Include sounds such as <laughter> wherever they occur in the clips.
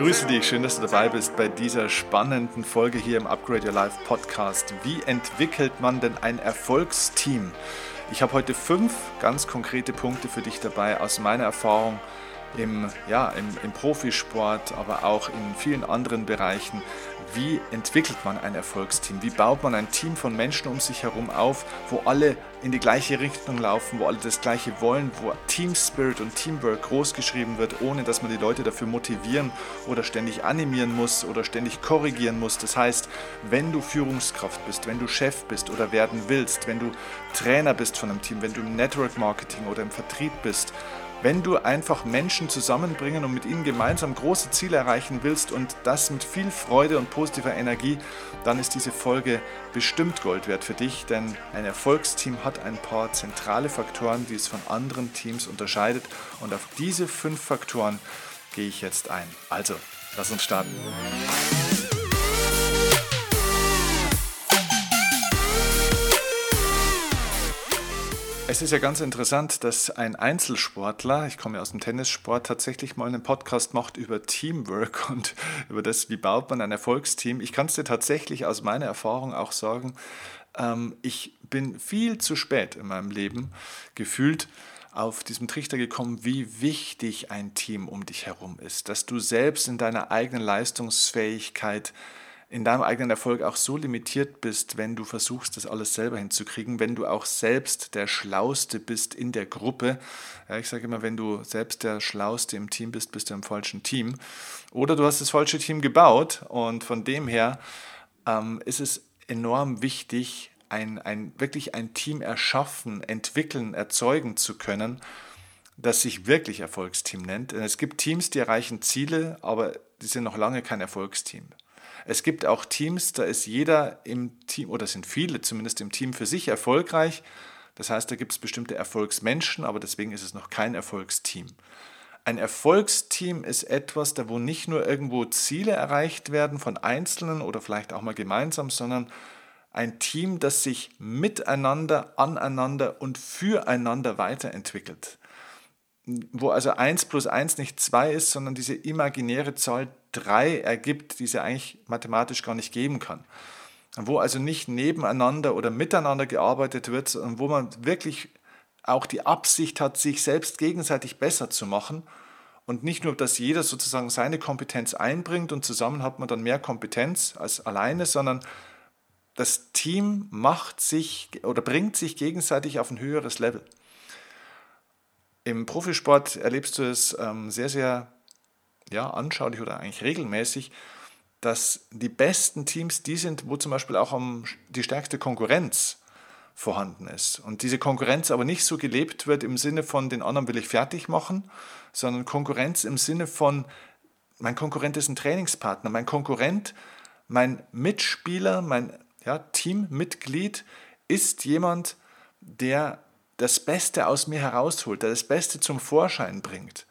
grüße dich, schön, dass du dabei bist bei dieser spannenden Folge hier im Upgrade Your Life Podcast. Wie entwickelt man denn ein Erfolgsteam? Ich habe heute fünf ganz konkrete Punkte für dich dabei aus meiner Erfahrung im, ja, im, im Profisport, aber auch in vielen anderen Bereichen. Wie entwickelt man ein Erfolgsteam? Wie baut man ein Team von Menschen um sich herum auf, wo alle in die gleiche Richtung laufen, wo alle das Gleiche wollen, wo Team Spirit und Teamwork großgeschrieben wird, ohne dass man die Leute dafür motivieren oder ständig animieren muss oder ständig korrigieren muss. Das heißt, wenn du Führungskraft bist, wenn du Chef bist oder werden willst, wenn du Trainer bist von einem Team, wenn du im Network Marketing oder im Vertrieb bist, wenn du einfach Menschen zusammenbringen und mit ihnen gemeinsam große Ziele erreichen willst und das mit viel Freude und positiver Energie, dann ist diese Folge bestimmt Gold wert für dich, denn ein Erfolgsteam hat ein paar zentrale Faktoren, die es von anderen Teams unterscheidet und auf diese fünf Faktoren gehe ich jetzt ein. Also, lass uns starten. Es ist ja ganz interessant, dass ein Einzelsportler, ich komme ja aus dem Tennissport, tatsächlich mal einen Podcast macht über Teamwork <laughs> und über das, wie baut man ein Erfolgsteam. Ich kann es dir tatsächlich aus meiner Erfahrung auch sagen, ähm, ich bin viel zu spät in meinem Leben gefühlt auf diesem Trichter gekommen, wie wichtig ein Team um dich herum ist, dass du selbst in deiner eigenen Leistungsfähigkeit in deinem eigenen Erfolg auch so limitiert bist, wenn du versuchst, das alles selber hinzukriegen, wenn du auch selbst der Schlauste bist in der Gruppe. Ja, ich sage immer, wenn du selbst der Schlauste im Team bist, bist du im falschen Team. Oder du hast das falsche Team gebaut und von dem her ähm, ist es enorm wichtig, ein, ein, wirklich ein Team erschaffen, entwickeln, erzeugen zu können, das sich wirklich Erfolgsteam nennt. Es gibt Teams, die erreichen Ziele, aber die sind noch lange kein Erfolgsteam. Es gibt auch Teams, da ist jeder im Team, oder sind viele zumindest im Team für sich erfolgreich. Das heißt, da gibt es bestimmte Erfolgsmenschen, aber deswegen ist es noch kein Erfolgsteam. Ein Erfolgsteam ist etwas, da wo nicht nur irgendwo Ziele erreicht werden von Einzelnen oder vielleicht auch mal gemeinsam, sondern ein Team, das sich miteinander, aneinander und füreinander weiterentwickelt. Wo also 1 plus 1 nicht 2 ist, sondern diese imaginäre Zahl 3 ergibt, die es ja eigentlich mathematisch gar nicht geben kann. Wo also nicht nebeneinander oder miteinander gearbeitet wird, sondern wo man wirklich auch die Absicht hat, sich selbst gegenseitig besser zu machen und nicht nur, dass jeder sozusagen seine Kompetenz einbringt und zusammen hat man dann mehr Kompetenz als alleine, sondern das Team macht sich oder bringt sich gegenseitig auf ein höheres Level. Im Profisport erlebst du es ähm, sehr, sehr ja, anschaulich oder eigentlich regelmäßig, dass die besten Teams die sind, wo zum Beispiel auch die stärkste Konkurrenz vorhanden ist. Und diese Konkurrenz aber nicht so gelebt wird im Sinne von, den anderen will ich fertig machen, sondern Konkurrenz im Sinne von, mein Konkurrent ist ein Trainingspartner, mein Konkurrent, mein Mitspieler, mein ja, Teammitglied ist jemand, der das Beste aus mir herausholt, der das Beste zum Vorschein bringt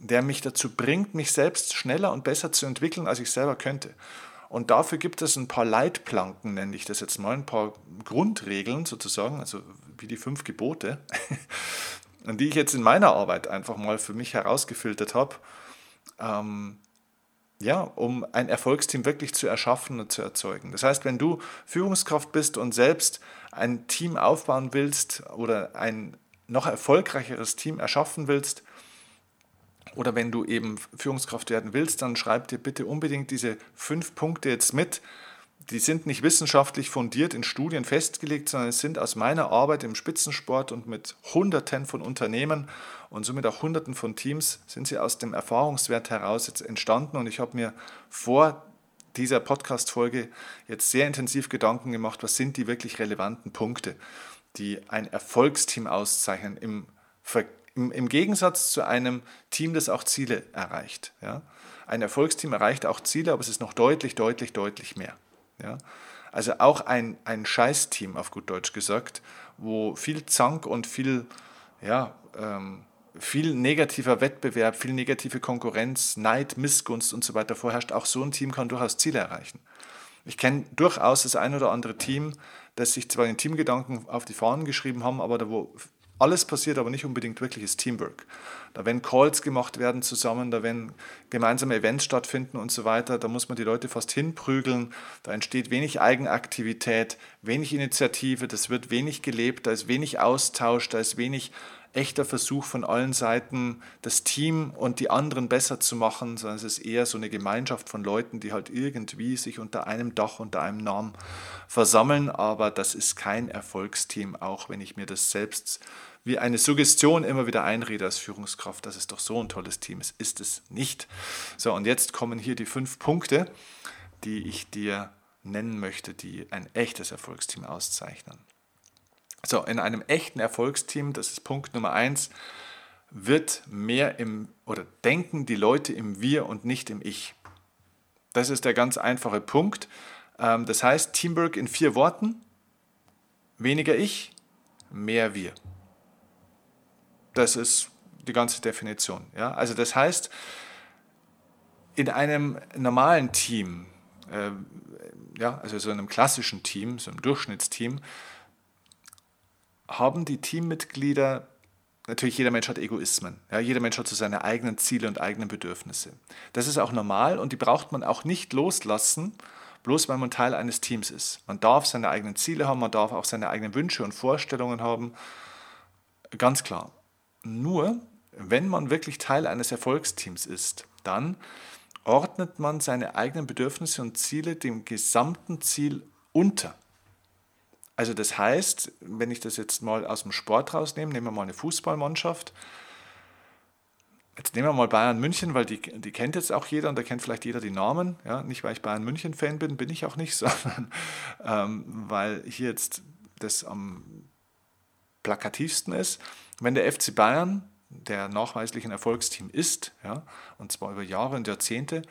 der mich dazu bringt, mich selbst schneller und besser zu entwickeln, als ich selber könnte. Und dafür gibt es ein paar Leitplanken, nenne ich das jetzt mal, ein paar Grundregeln sozusagen, also wie die fünf Gebote, <laughs> die ich jetzt in meiner Arbeit einfach mal für mich herausgefiltert habe, ähm, ja, um ein Erfolgsteam wirklich zu erschaffen und zu erzeugen. Das heißt, wenn du Führungskraft bist und selbst ein Team aufbauen willst oder ein noch erfolgreicheres Team erschaffen willst, oder wenn du eben Führungskraft werden willst, dann schreib dir bitte unbedingt diese fünf Punkte jetzt mit. Die sind nicht wissenschaftlich fundiert in Studien festgelegt, sondern es sind aus meiner Arbeit im Spitzensport und mit Hunderten von Unternehmen und somit auch Hunderten von Teams sind sie aus dem Erfahrungswert heraus jetzt entstanden. Und ich habe mir vor dieser Podcast-Folge jetzt sehr intensiv Gedanken gemacht, was sind die wirklich relevanten Punkte, die ein Erfolgsteam auszeichnen im Vergleich im, Im, Gegensatz zu einem Team, das auch Ziele erreicht. Ja? Ein Erfolgsteam erreicht auch Ziele, aber es ist noch deutlich, deutlich, deutlich mehr. Ja? Also auch ein, ein Scheißteam, auf gut Deutsch gesagt, wo viel Zank und viel, ja, ähm, viel negativer Wettbewerb, viel negative Konkurrenz, Neid, Missgunst und so weiter vorherrscht, auch so ein Team kann durchaus Ziele erreichen. Ich kenne durchaus das ein oder andere Team, das sich zwar den Teamgedanken auf die Fahnen geschrieben haben, aber da wo alles passiert, aber nicht unbedingt wirkliches Teamwork. Da wenn Calls gemacht werden zusammen, da wenn gemeinsame Events stattfinden und so weiter, da muss man die Leute fast hinprügeln, da entsteht wenig Eigenaktivität, wenig Initiative, das wird wenig gelebt, da ist wenig Austausch, da ist wenig echter Versuch von allen Seiten, das Team und die anderen besser zu machen, sondern es ist eher so eine Gemeinschaft von Leuten, die halt irgendwie sich unter einem Dach, unter einem Namen versammeln. Aber das ist kein Erfolgsteam, auch wenn ich mir das selbst wie eine Suggestion immer wieder einrede als Führungskraft, dass es doch so ein tolles Team ist. Ist es nicht. So, und jetzt kommen hier die fünf Punkte, die ich dir nennen möchte, die ein echtes Erfolgsteam auszeichnen. So, in einem echten Erfolgsteam, das ist Punkt Nummer eins, wird mehr im oder denken die Leute im Wir und nicht im Ich. Das ist der ganz einfache Punkt. Ähm, das heißt, Teamwork in vier Worten: weniger Ich, mehr Wir. Das ist die ganze Definition. Ja? Also, das heißt, in einem normalen Team, äh, ja, also so einem klassischen Team, so einem Durchschnittsteam, haben die Teammitglieder, natürlich jeder Mensch hat Egoismen, ja, jeder Mensch hat so seine eigenen Ziele und eigenen Bedürfnisse. Das ist auch normal und die braucht man auch nicht loslassen, bloß weil man Teil eines Teams ist. Man darf seine eigenen Ziele haben, man darf auch seine eigenen Wünsche und Vorstellungen haben, ganz klar. Nur, wenn man wirklich Teil eines Erfolgsteams ist, dann ordnet man seine eigenen Bedürfnisse und Ziele dem gesamten Ziel unter. Also das heißt, wenn ich das jetzt mal aus dem Sport rausnehme, nehmen wir mal eine Fußballmannschaft. Jetzt nehmen wir mal Bayern München, weil die, die kennt jetzt auch jeder und da kennt vielleicht jeder die Namen. Ja, nicht, weil ich Bayern München-Fan bin, bin ich auch nicht, <laughs> sondern ähm, weil hier jetzt das am plakativsten ist. Wenn der FC Bayern, der nachweislich ein Erfolgsteam ist, ja, und zwar über Jahre und Jahrzehnte,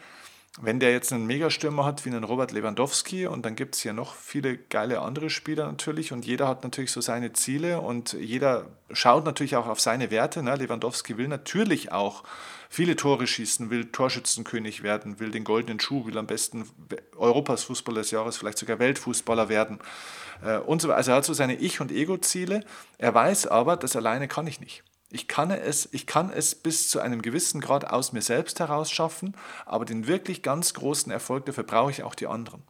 wenn der jetzt einen Megastürmer hat wie einen Robert Lewandowski und dann gibt es hier noch viele geile andere Spieler natürlich und jeder hat natürlich so seine Ziele und jeder schaut natürlich auch auf seine Werte. Ne? Lewandowski will natürlich auch viele Tore schießen, will Torschützenkönig werden, will den goldenen Schuh, will am besten Europas Fußballer des Jahres, vielleicht sogar Weltfußballer werden äh, und so Also er hat so seine Ich- und Ego-Ziele. Er weiß aber, das alleine kann ich nicht. Ich kann, es, ich kann es bis zu einem gewissen Grad aus mir selbst heraus schaffen, aber den wirklich ganz großen Erfolg, dafür brauche ich auch die anderen.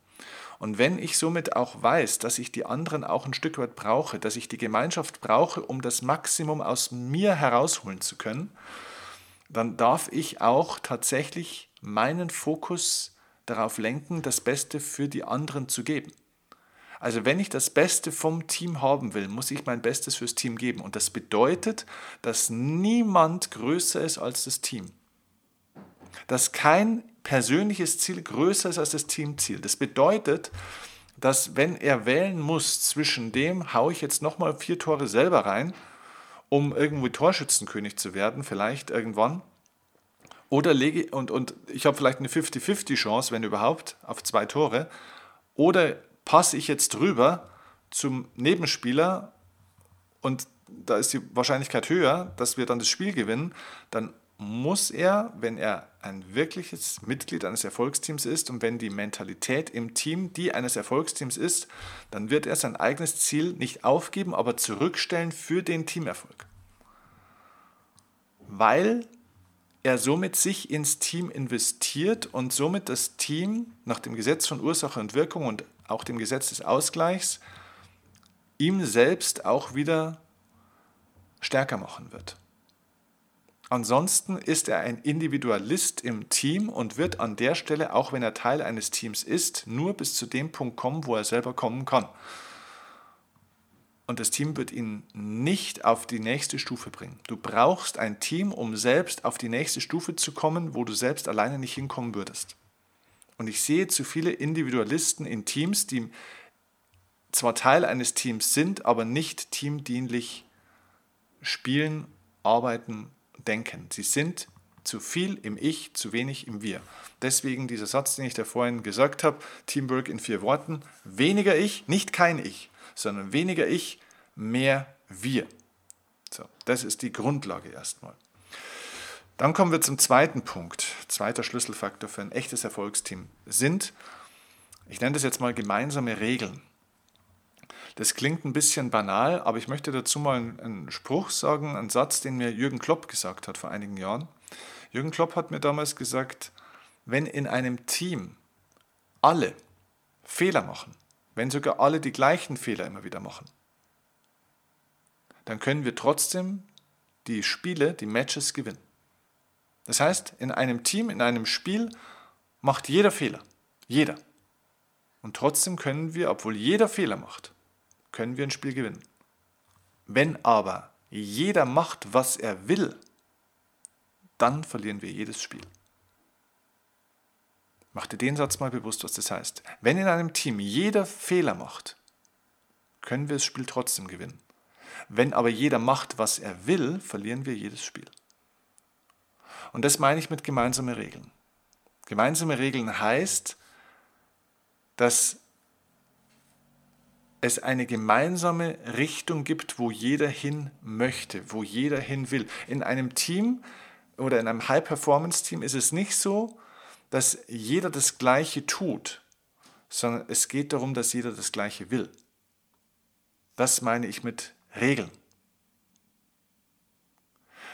Und wenn ich somit auch weiß, dass ich die anderen auch ein Stück weit brauche, dass ich die Gemeinschaft brauche, um das Maximum aus mir herausholen zu können, dann darf ich auch tatsächlich meinen Fokus darauf lenken, das Beste für die anderen zu geben. Also wenn ich das Beste vom Team haben will, muss ich mein Bestes fürs Team geben. Und das bedeutet, dass niemand größer ist als das Team. Dass kein persönliches Ziel größer ist als das Teamziel. Das bedeutet, dass wenn er wählen muss zwischen dem, haue ich jetzt nochmal vier Tore selber rein, um irgendwie Torschützenkönig zu werden, vielleicht irgendwann, oder lege und, und ich habe vielleicht eine 50-50 Chance, wenn überhaupt, auf zwei Tore, oder passe ich jetzt drüber zum Nebenspieler und da ist die Wahrscheinlichkeit höher, dass wir dann das Spiel gewinnen, dann muss er, wenn er ein wirkliches Mitglied eines Erfolgsteams ist und wenn die Mentalität im Team die eines Erfolgsteams ist, dann wird er sein eigenes Ziel nicht aufgeben, aber zurückstellen für den Teamerfolg. Weil er somit sich ins Team investiert und somit das Team nach dem Gesetz von Ursache und Wirkung und auch dem Gesetz des Ausgleichs, ihm selbst auch wieder stärker machen wird. Ansonsten ist er ein Individualist im Team und wird an der Stelle, auch wenn er Teil eines Teams ist, nur bis zu dem Punkt kommen, wo er selber kommen kann. Und das Team wird ihn nicht auf die nächste Stufe bringen. Du brauchst ein Team, um selbst auf die nächste Stufe zu kommen, wo du selbst alleine nicht hinkommen würdest. Und ich sehe zu viele Individualisten in Teams, die zwar Teil eines Teams sind, aber nicht teamdienlich spielen, arbeiten, denken. Sie sind zu viel im Ich, zu wenig im Wir. Deswegen dieser Satz, den ich da vorhin gesagt habe, Teamwork in vier Worten, weniger Ich, nicht kein Ich, sondern weniger Ich, mehr Wir. So, das ist die Grundlage erstmal. Dann kommen wir zum zweiten Punkt. Zweiter Schlüsselfaktor für ein echtes Erfolgsteam sind, ich nenne das jetzt mal gemeinsame Regeln. Das klingt ein bisschen banal, aber ich möchte dazu mal einen Spruch sagen, einen Satz, den mir Jürgen Klopp gesagt hat vor einigen Jahren. Jürgen Klopp hat mir damals gesagt, wenn in einem Team alle Fehler machen, wenn sogar alle die gleichen Fehler immer wieder machen, dann können wir trotzdem die Spiele, die Matches gewinnen. Das heißt, in einem Team, in einem Spiel macht jeder Fehler. Jeder. Und trotzdem können wir, obwohl jeder Fehler macht, können wir ein Spiel gewinnen. Wenn aber jeder macht, was er will, dann verlieren wir jedes Spiel. Mach dir den Satz mal bewusst, was das heißt. Wenn in einem Team jeder Fehler macht, können wir das Spiel trotzdem gewinnen. Wenn aber jeder macht, was er will, verlieren wir jedes Spiel. Und das meine ich mit gemeinsame Regeln. Gemeinsame Regeln heißt, dass es eine gemeinsame Richtung gibt, wo jeder hin möchte, wo jeder hin will. In einem Team oder in einem High-Performance-Team ist es nicht so, dass jeder das Gleiche tut, sondern es geht darum, dass jeder das Gleiche will. Das meine ich mit Regeln.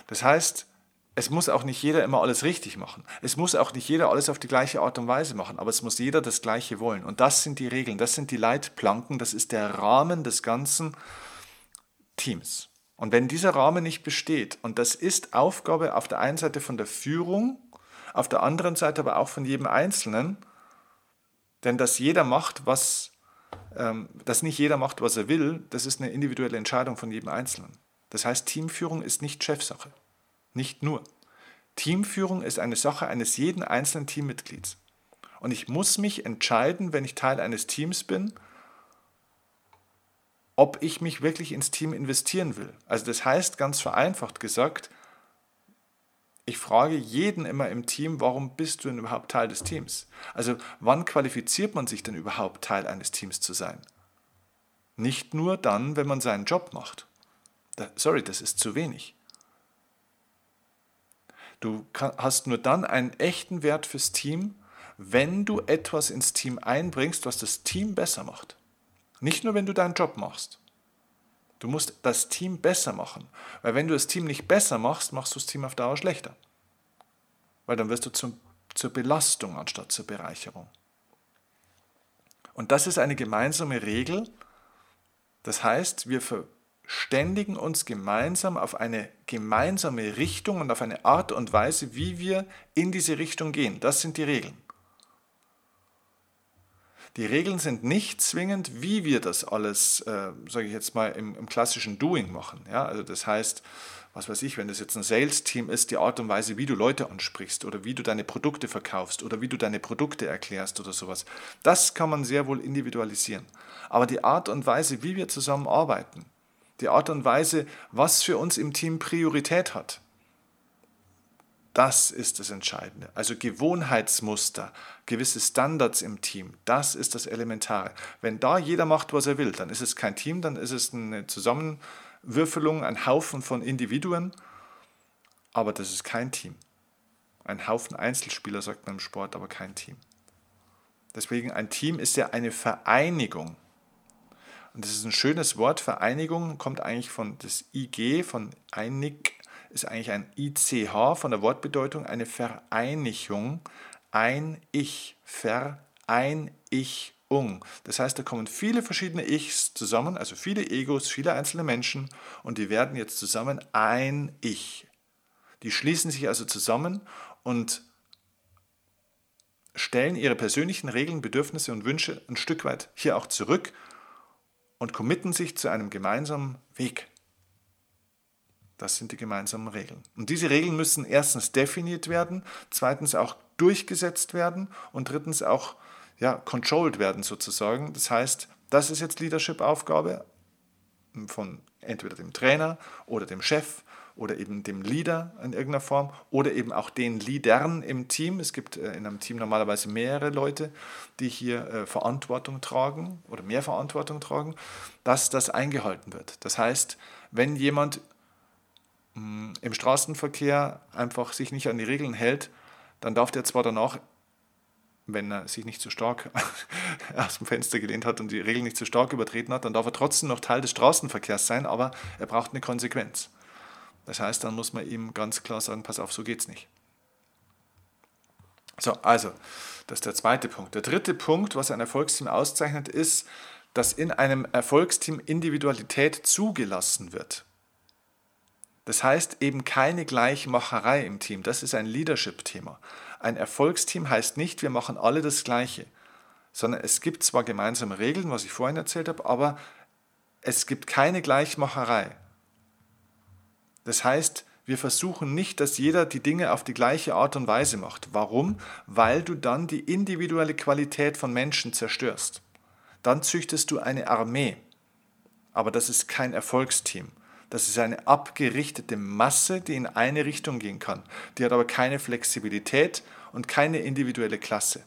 Das heißt, es muss auch nicht jeder immer alles richtig machen. Es muss auch nicht jeder alles auf die gleiche Art und Weise machen, aber es muss jeder das Gleiche wollen. Und das sind die Regeln, das sind die Leitplanken, das ist der Rahmen des ganzen Teams. Und wenn dieser Rahmen nicht besteht, und das ist Aufgabe auf der einen Seite von der Führung, auf der anderen Seite aber auch von jedem Einzelnen, denn dass jeder macht, was, ähm, dass nicht jeder macht, was er will, das ist eine individuelle Entscheidung von jedem Einzelnen. Das heißt, Teamführung ist nicht Chefsache. Nicht nur. Teamführung ist eine Sache eines jeden einzelnen Teammitglieds. Und ich muss mich entscheiden, wenn ich Teil eines Teams bin, ob ich mich wirklich ins Team investieren will. Also das heißt ganz vereinfacht gesagt, ich frage jeden immer im Team, warum bist du denn überhaupt Teil des Teams? Also wann qualifiziert man sich denn überhaupt Teil eines Teams zu sein? Nicht nur dann, wenn man seinen Job macht. sorry, das ist zu wenig. Du hast nur dann einen echten Wert fürs Team, wenn du etwas ins Team einbringst, was das Team besser macht. Nicht nur, wenn du deinen Job machst. Du musst das Team besser machen. Weil wenn du das Team nicht besser machst, machst du das Team auf Dauer schlechter. Weil dann wirst du zum, zur Belastung anstatt zur Bereicherung. Und das ist eine gemeinsame Regel. Das heißt, wir verständigen uns gemeinsam auf eine gemeinsame Richtung und auf eine Art und Weise, wie wir in diese Richtung gehen. Das sind die Regeln. Die Regeln sind nicht zwingend, wie wir das alles, äh, sage ich jetzt mal, im, im, klassischen Doing machen. Ja? Also das heißt, was weiß ich, wenn das jetzt ein Sales-Team ist, die Art und Weise, wie du Leute ansprichst oder wie du deine Produkte verkaufst oder wie du deine Produkte erklärst oder sowas, das kann man sehr wohl individualisieren. Aber die Art und Weise, wie wir zusammenarbeiten, die Art und Weise, was für uns im Team Priorität hat. Das ist das Entscheidende. Also Gewohnheitsmuster, gewisse Standards im Team, das ist das Elementare. Wenn da jeder macht, was er will, dann ist es kein Team, dann ist es eine Zusammenwürfelung, ein Haufen von Individuen, aber das ist kein Team. Ein Haufen Einzelspieler, sagt man im Sport, aber kein Team. Deswegen ein Team ist ja eine Vereinigung. Und das ist ein schönes Wort. Vereinigung kommt eigentlich von das IG, von einig, ist eigentlich ein ICH von der Wortbedeutung, eine Vereinigung. Ein Ich, Vereinigung. Das heißt, da kommen viele verschiedene Ichs zusammen, also viele Egos, viele einzelne Menschen und die werden jetzt zusammen ein Ich. Die schließen sich also zusammen und stellen ihre persönlichen Regeln, Bedürfnisse und Wünsche ein Stück weit hier auch zurück und committen sich zu einem gemeinsamen Weg. Das sind die gemeinsamen Regeln. Und diese Regeln müssen erstens definiert werden, zweitens auch durchgesetzt werden und drittens auch ja, controlled werden sozusagen. Das heißt, das ist jetzt Leadership-Aufgabe von entweder dem Trainer oder dem Chef oder eben dem Leader in irgendeiner Form oder eben auch den Leadern im Team. Es gibt äh, in einem Team normalerweise mehrere Leute, die hier äh, Verantwortung tragen oder mehr Verantwortung tragen, dass das eingehalten wird. Das heißt, wenn jemand mm, im Straßenverkehr einfach sich nicht an die Regeln hält, dann darf der zwar danach wenn er sich nicht zu so stark <laughs> aus dem Fenster gelehnt hat und die Regeln nicht zu so stark übertreten hat, dann darf er trotzdem noch Teil des Straßenverkehrs sein, aber er braucht eine Konsequenz. Das heißt, dann muss man ihm ganz klar sagen, pass auf, so geht's nicht. So, also, das ist der zweite Punkt. Der dritte Punkt, was ein Erfolgsteam auszeichnet, ist, dass in einem Erfolgsteam Individualität zugelassen wird. Das heißt eben keine Gleichmacherei im Team. Das ist ein Leadership-Thema. Ein Erfolgsteam heißt nicht, wir machen alle das Gleiche, sondern es gibt zwar gemeinsame Regeln, was ich vorhin erzählt habe, aber es gibt keine Gleichmacherei. Das heißt, wir versuchen nicht, dass jeder die Dinge auf die gleiche Art und Weise macht. Warum? Weil du dann die individuelle Qualität von Menschen zerstörst. Dann züchtest du eine Armee. Aber das ist kein Erfolgsteam. Das ist eine abgerichtete Masse, die in eine Richtung gehen kann. Die hat aber keine Flexibilität und keine individuelle Klasse.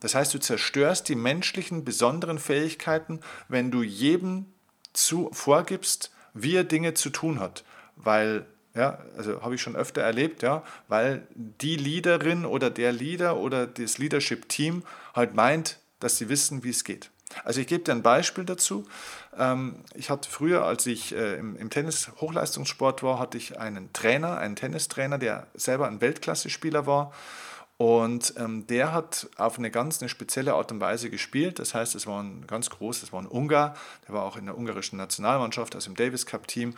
Das heißt, du zerstörst die menschlichen besonderen Fähigkeiten, wenn du jedem zu, vorgibst, wie er Dinge zu tun hat. Weil, ja, also habe ich schon öfter erlebt, ja, weil die Leaderin oder der Leader oder das Leadership-Team halt meint, dass sie wissen, wie es geht. Also ich gebe dir ein Beispiel dazu. Ähm, ich hatte früher, als ich äh, im Tennis Hochleistungssport war, hatte ich einen Trainer, einen Tennistrainer, der selber ein Weltklasse-Spieler war. Und ähm, der hat auf eine ganz eine spezielle Art und Weise gespielt. Das heißt, es war ein ganz groß, es war ein Ungar, der war auch in der ungarischen Nationalmannschaft, also im Davis Cup Team,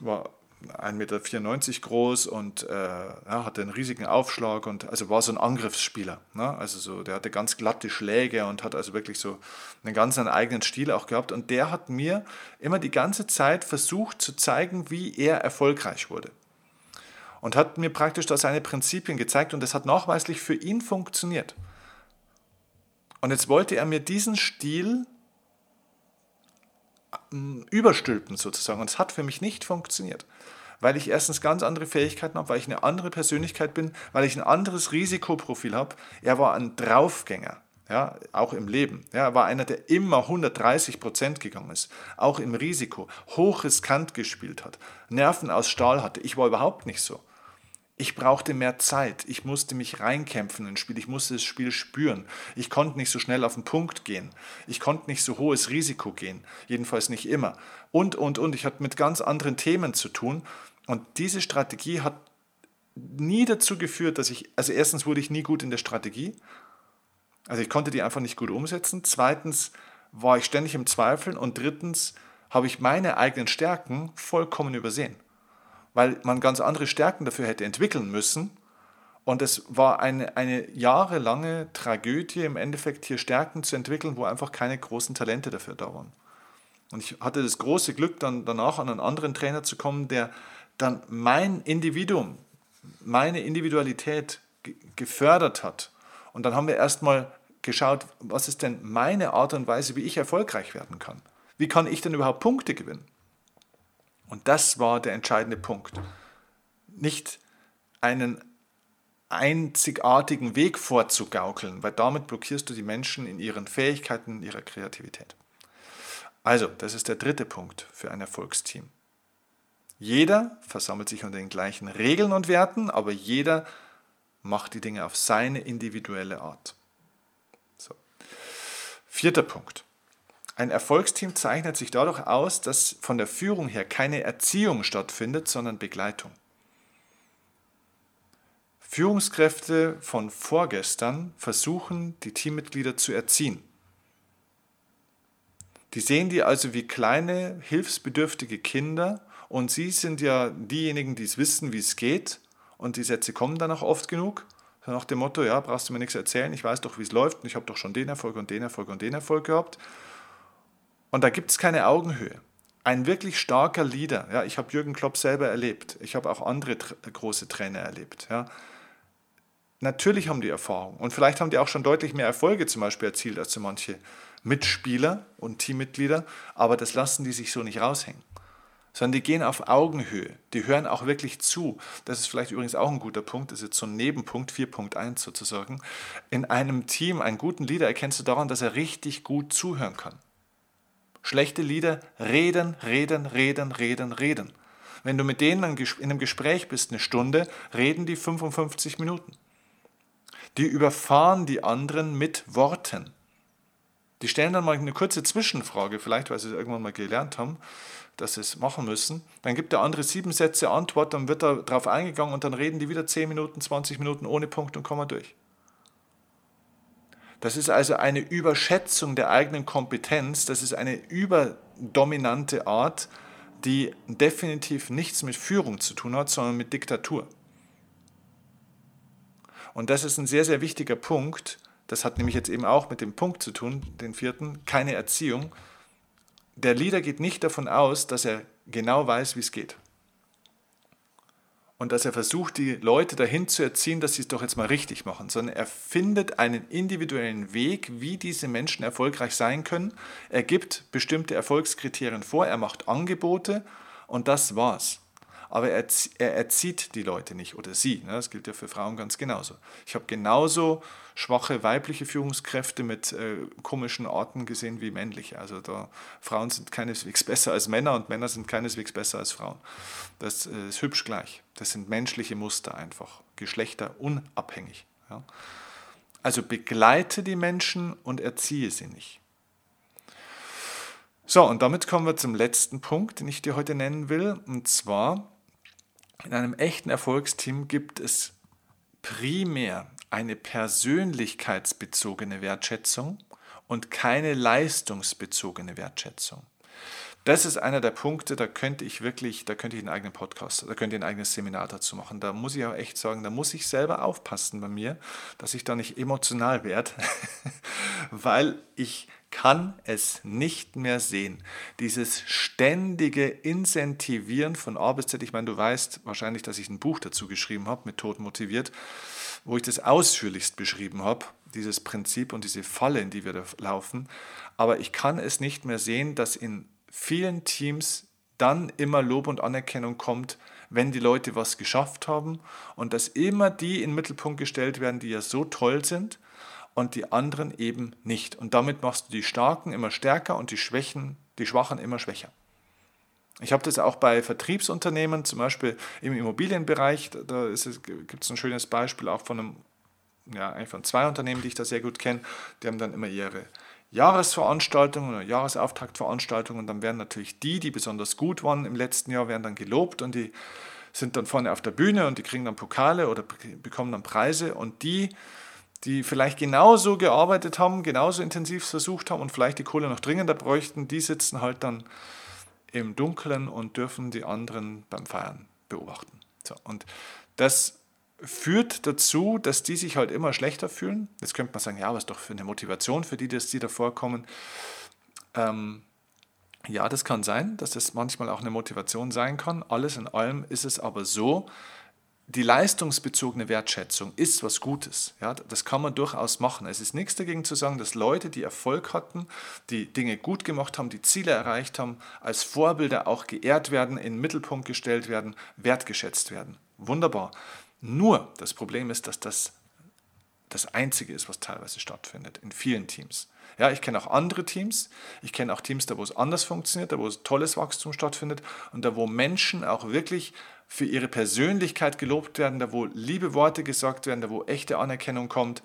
war 1,94 Meter groß und äh, ja, hatte einen riesigen Aufschlag und also war so ein Angriffsspieler. Ne? Also so, der hatte ganz glatte Schläge und hat also wirklich so einen ganz eigenen Stil auch gehabt. Und der hat mir immer die ganze Zeit versucht zu zeigen, wie er erfolgreich wurde. Und hat mir praktisch da seine Prinzipien gezeigt und das hat nachweislich für ihn funktioniert. Und jetzt wollte er mir diesen Stil ähm, überstülpen sozusagen. Und es hat für mich nicht funktioniert weil ich erstens ganz andere Fähigkeiten habe, weil ich eine andere Persönlichkeit bin, weil ich ein anderes Risikoprofil habe. Er war ein Draufgänger. Ja, auch im Leben. Ja, er war einer, der immer 130 Prozent gegangen ist, auch im Risiko, hochriskant gespielt hat, Nerven aus Stahl hatte. Ich war überhaupt nicht so. Ich brauchte mehr Zeit. Ich musste mich reinkämpfen ins Spiel. Ich musste das Spiel spüren. Ich konnte nicht so schnell auf den Punkt gehen. Ich konnte nicht so hohes Risiko gehen. Jedenfalls nicht immer. Und, und, und. Ich hatte mit ganz anderen Themen zu tun. Und diese Strategie hat nie dazu geführt, dass ich, also erstens wurde ich nie gut in der Strategie, also ich konnte die einfach nicht gut umsetzen. Zweitens war ich ständig im Zweifeln und drittens habe ich meine eigenen Stärken vollkommen übersehen, weil man ganz andere Stärken dafür hätte entwickeln müssen. Und es war eine, eine jahrelange Tragödie, im Endeffekt hier Stärken zu entwickeln, wo einfach keine großen Talente dafür da waren. Und ich hatte das große Glück, dann danach an einen anderen Trainer zu kommen, der dann mein Individuum, meine Individualität gefördert hat. Und dann haben wir erstmal geschaut, was ist denn meine Art und Weise, wie ich erfolgreich werden kann. Wie kann ich denn überhaupt Punkte gewinnen? Und das war der entscheidende Punkt. Nicht einen einzigartigen Weg vorzugaukeln, weil damit blockierst du die Menschen in ihren Fähigkeiten, in ihrer Kreativität. Also, das ist der dritte Punkt für ein Erfolgsteam. Jeder versammelt sich unter den gleichen Regeln und Werten, aber jeder macht die Dinge auf seine individuelle Art. So. Vierter Punkt. Ein Erfolgsteam zeichnet sich dadurch aus, dass von der Führung her keine Erziehung stattfindet, sondern Begleitung. Führungskräfte von vorgestern versuchen, die Teammitglieder zu erziehen. Die sehen die also wie kleine, hilfsbedürftige Kinder und Sie sind ja diejenigen, die es wissen, wie es geht. Und die Sätze kommen dann auch oft genug. Nach dem Motto, ja, brauchst du mir nichts erzählen, ich weiß doch, wie es läuft und ich habe doch schon den Erfolg und den Erfolg und den Erfolg gehabt. Und da gibt es keine Augenhöhe. Ein wirklich starker Leader, ja, ich habe Jürgen Klopp selber erlebt, ich habe auch andere große Trainer erlebt. Ja. Natürlich haben die Erfahrung und vielleicht haben die auch schon deutlich mehr Erfolge zum Beispiel erzielt als so manche Mitspieler und Teammitglieder, aber das lassen die sich so nicht raushängen sondern die gehen auf Augenhöhe. Die hören auch wirklich zu. Das ist vielleicht übrigens auch ein guter Punkt, das ist jetzt so ein Nebenpunkt, 4.1 sozusagen. In einem Team, einen guten Leader erkennst du daran, dass er richtig gut zuhören kann. Schlechte Lieder reden, reden, reden, reden, reden. Wenn du mit denen in einem Gespräch bist, eine Stunde, reden die 55 Minuten. Die überfahren die anderen mit Worten. Die stellen dann mal eine kurze Zwischenfrage, vielleicht weil sie es irgendwann mal gelernt haben, dass sie es machen müssen. Dann gibt der andere sieben Sätze Antwort, dann wird darauf eingegangen und dann reden die wieder 10 Minuten, 20 Minuten ohne Punkt und Komma durch. Das ist also eine Überschätzung der eigenen Kompetenz, das ist eine überdominante Art, die definitiv nichts mit Führung zu tun hat, sondern mit Diktatur. Und das ist ein sehr, sehr wichtiger Punkt. Das hat nämlich jetzt eben auch mit dem Punkt zu tun, den vierten, keine Erziehung. Der Leader geht nicht davon aus, dass er genau weiß, wie es geht und dass er versucht, die Leute dahin zu erziehen, dass sie es doch jetzt mal richtig machen, sondern er findet einen individuellen Weg, wie diese Menschen erfolgreich sein können. Er gibt bestimmte Erfolgskriterien vor, er macht Angebote und das war's aber er, er erzieht die Leute nicht oder sie. Ne? Das gilt ja für Frauen ganz genauso. Ich habe genauso schwache weibliche Führungskräfte mit äh, komischen Arten gesehen wie männliche. Also da, Frauen sind keineswegs <laughs> besser als Männer und Männer sind keineswegs besser als Frauen. Das äh, ist hübsch gleich. Das sind menschliche Muster einfach, geschlechterunabhängig. Ja? Also begleite die Menschen und erziehe sie nicht. So, und damit kommen wir zum letzten Punkt, den ich dir heute nennen will. Und zwar in einem echten Erfolgsteam gibt es primär eine persönlichkeitsbezogene Wertschätzung und keine leistungsbezogene Wertschätzung. Das ist einer der Punkte, da könnte ich wirklich, da könnte ich einen eigenen Podcast, da könnte ich ein eigenes Seminar dazu machen. Da muss ich auch echt sagen, da muss ich selber aufpassen bei mir, dass ich da nicht emotional werde, <laughs> weil ich kann es nicht mehr sehen. Dieses ständige Incentivieren von A bis Z. Ich meine, du weißt wahrscheinlich, dass ich ein Buch dazu geschrieben habe, mit Tod motiviert, wo ich das ausführlichst beschrieben habe, dieses Prinzip und diese Falle, in die wir da laufen. Aber ich kann es nicht mehr sehen, dass in vielen Teams dann immer Lob und Anerkennung kommt, wenn die Leute was geschafft haben und dass immer die in den Mittelpunkt gestellt werden, die ja so toll sind und die anderen eben nicht. Und damit machst du die Starken immer stärker und die Schwächen, die Schwachen immer schwächer. Ich habe das auch bei Vertriebsunternehmen, zum Beispiel im Immobilienbereich, da gibt es ein schönes Beispiel auch von einem, ja, von zwei Unternehmen, die ich da sehr gut kenne, die haben dann immer ihre Jahresveranstaltungen oder Jahresauftaktveranstaltungen dann werden natürlich die, die besonders gut waren im letzten Jahr, werden dann gelobt und die sind dann vorne auf der Bühne und die kriegen dann Pokale oder bekommen dann Preise und die, die vielleicht genauso gearbeitet haben, genauso intensiv versucht haben und vielleicht die Kohle noch dringender bräuchten, die sitzen halt dann im Dunkeln und dürfen die anderen beim Feiern beobachten. So, und das führt dazu, dass die sich halt immer schlechter fühlen. Jetzt könnte man sagen, ja, was doch für eine Motivation für die, dass die davor kommen. Ähm, ja, das kann sein, dass das manchmal auch eine Motivation sein kann. Alles in allem ist es aber so, die leistungsbezogene Wertschätzung ist was Gutes. Ja, das kann man durchaus machen. Es ist nichts dagegen zu sagen, dass Leute, die Erfolg hatten, die Dinge gut gemacht haben, die Ziele erreicht haben, als Vorbilder auch geehrt werden, in den Mittelpunkt gestellt werden, wertgeschätzt werden. Wunderbar. Nur das Problem ist, dass das das Einzige ist, was teilweise stattfindet in vielen Teams. Ja, ich kenne auch andere Teams. Ich kenne auch Teams, da wo es anders funktioniert, da wo es tolles Wachstum stattfindet und da wo Menschen auch wirklich für ihre Persönlichkeit gelobt werden, da wo liebe Worte gesagt werden, da wo echte Anerkennung kommt,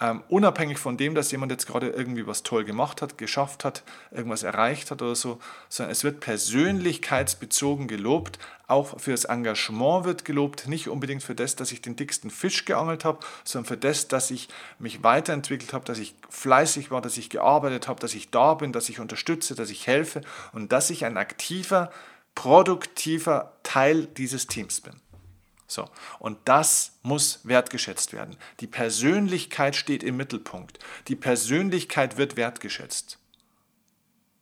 ähm, unabhängig von dem, dass jemand jetzt gerade irgendwie was toll gemacht hat, geschafft hat, irgendwas erreicht hat oder so, sondern es wird persönlichkeitsbezogen gelobt, auch für das Engagement wird gelobt, nicht unbedingt für das, dass ich den dicksten Fisch geangelt habe, sondern für das, dass ich mich weiterentwickelt habe, dass ich fleißig war, dass ich gearbeitet habe, dass ich da bin, dass ich unterstütze, dass ich helfe und dass ich ein aktiver produktiver Teil dieses Teams bin. So, und das muss wertgeschätzt werden. Die Persönlichkeit steht im Mittelpunkt. Die Persönlichkeit wird wertgeschätzt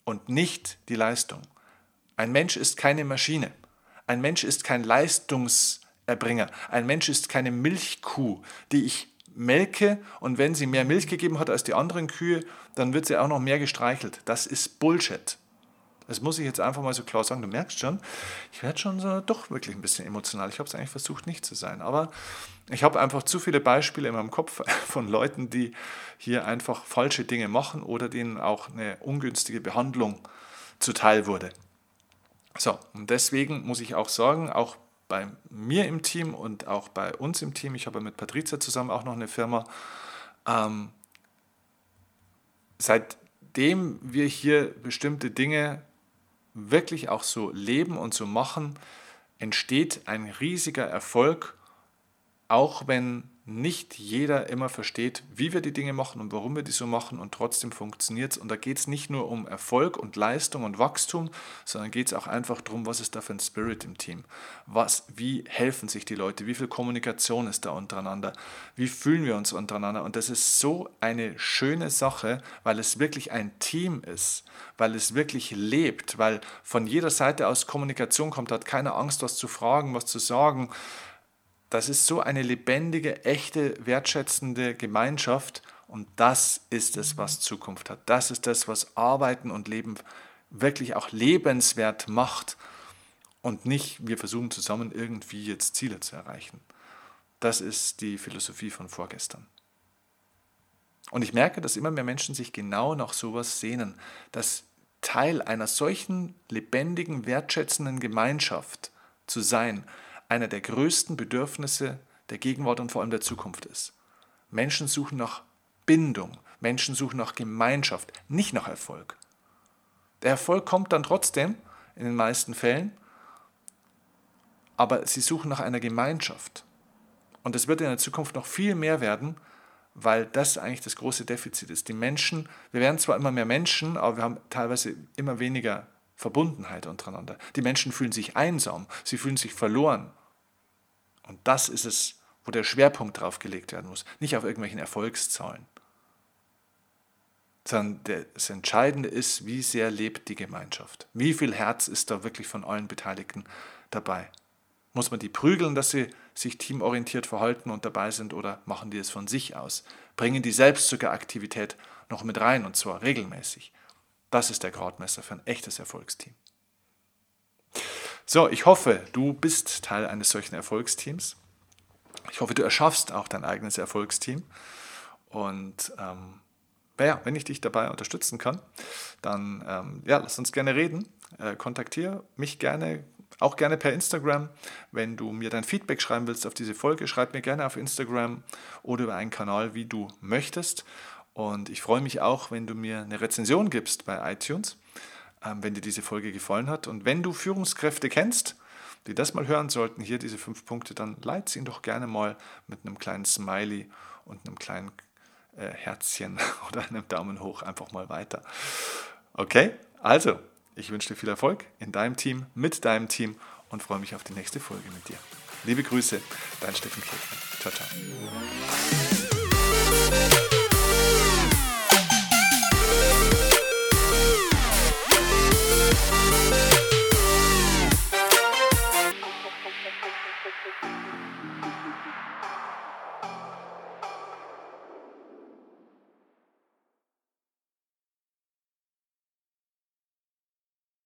und nicht die Leistung. Ein Mensch ist keine Maschine. Ein Mensch ist kein Leistungserbringer. Ein Mensch ist keine Milchkuh, die ich melke und wenn sie mehr Milch gegeben hat als die anderen Kühe, dann wird sie auch noch mehr gestreichelt. Das ist Bullshit. Das muss ich jetzt einfach mal so klar sagen. Du merkst schon, ich werde schon so doch wirklich ein bisschen emotional. Ich habe es eigentlich versucht, nicht zu sein. Aber ich habe einfach zu viele Beispiele in meinem Kopf <laughs> von Leuten, die hier einfach falsche Dinge machen oder denen auch eine ungünstige Behandlung zuteil wurde. So, und deswegen muss ich auch sagen, auch bei mir im Team und auch bei uns im Team. Ich habe mit Patrizia zusammen auch noch eine Firma. Ähm, seitdem wir hier bestimmte Dinge wirklich auch so leben und so machen, entsteht ein riesiger Erfolg, auch wenn nicht jeder immer versteht, wie wir die Dinge machen und warum wir die so machen und trotzdem funktioniert es. Und da geht es nicht nur um Erfolg und Leistung und Wachstum, sondern geht es auch einfach darum, was ist da für ein Spirit im Team? Was, wie helfen sich die Leute? Wie viel Kommunikation ist da untereinander? Wie fühlen wir uns untereinander? Und das ist so eine schöne Sache, weil es wirklich ein Team ist, weil es wirklich lebt, weil von jeder Seite aus Kommunikation kommt, hat keiner Angst, was zu fragen, was zu sagen das ist so eine lebendige, echte, wertschätzende Gemeinschaft und das ist es, was Zukunft hat. Das ist das, was Arbeiten und Leben wirklich auch lebenswert macht und nicht, wir versuchen zusammen irgendwie jetzt Ziele zu erreichen. Das ist die Philosophie von vorgestern. Und ich merke, dass immer mehr Menschen sich genau nach sowas sehnen, dass Teil einer solchen lebendigen, wertschätzenden Gemeinschaft zu sein, einer der größten Bedürfnisse der Gegenwart und vor allem der Zukunft ist. Menschen suchen nach Bindung, Menschen suchen nach Gemeinschaft, nicht nach Erfolg. Der Erfolg kommt dann trotzdem in den meisten Fällen, aber sie suchen nach einer Gemeinschaft. Und es wird in der Zukunft noch viel mehr werden, weil das eigentlich das große Defizit ist. Die Menschen, wir werden zwar immer mehr Menschen, aber wir haben teilweise immer weniger Verbundenheit untereinander. Die Menschen fühlen sich einsam, sie fühlen sich verloren. Und das ist es, wo der Schwerpunkt drauf gelegt werden muss, nicht auf irgendwelchen Erfolgszahlen. Sondern das Entscheidende ist, wie sehr lebt die Gemeinschaft. Wie viel Herz ist da wirklich von allen Beteiligten dabei? Muss man die prügeln, dass sie sich teamorientiert verhalten und dabei sind oder machen die es von sich aus? Bringen die selbst sogar Aktivität noch mit rein und zwar regelmäßig? Das ist der Gradmesser für ein echtes Erfolgsteam. So, ich hoffe, du bist Teil eines solchen Erfolgsteams. Ich hoffe, du erschaffst auch dein eigenes Erfolgsteam. Und ähm, ja, wenn ich dich dabei unterstützen kann, dann ähm, ja, lass uns gerne reden. Äh, kontaktiere mich gerne, auch gerne per Instagram. Wenn du mir dein Feedback schreiben willst auf diese Folge, schreib mir gerne auf Instagram oder über einen Kanal, wie du möchtest. Und ich freue mich auch, wenn du mir eine Rezension gibst bei iTunes. Ähm, wenn dir diese Folge gefallen hat. Und wenn du Führungskräfte kennst, die das mal hören sollten, hier diese fünf Punkte, dann leite sie doch gerne mal mit einem kleinen Smiley und einem kleinen äh, Herzchen <laughs> oder einem Daumen hoch einfach mal weiter. Okay, also ich wünsche dir viel Erfolg in deinem Team, mit deinem Team und freue mich auf die nächste Folge mit dir. Liebe Grüße, dein Steffen Kirchner. Ciao, ciao.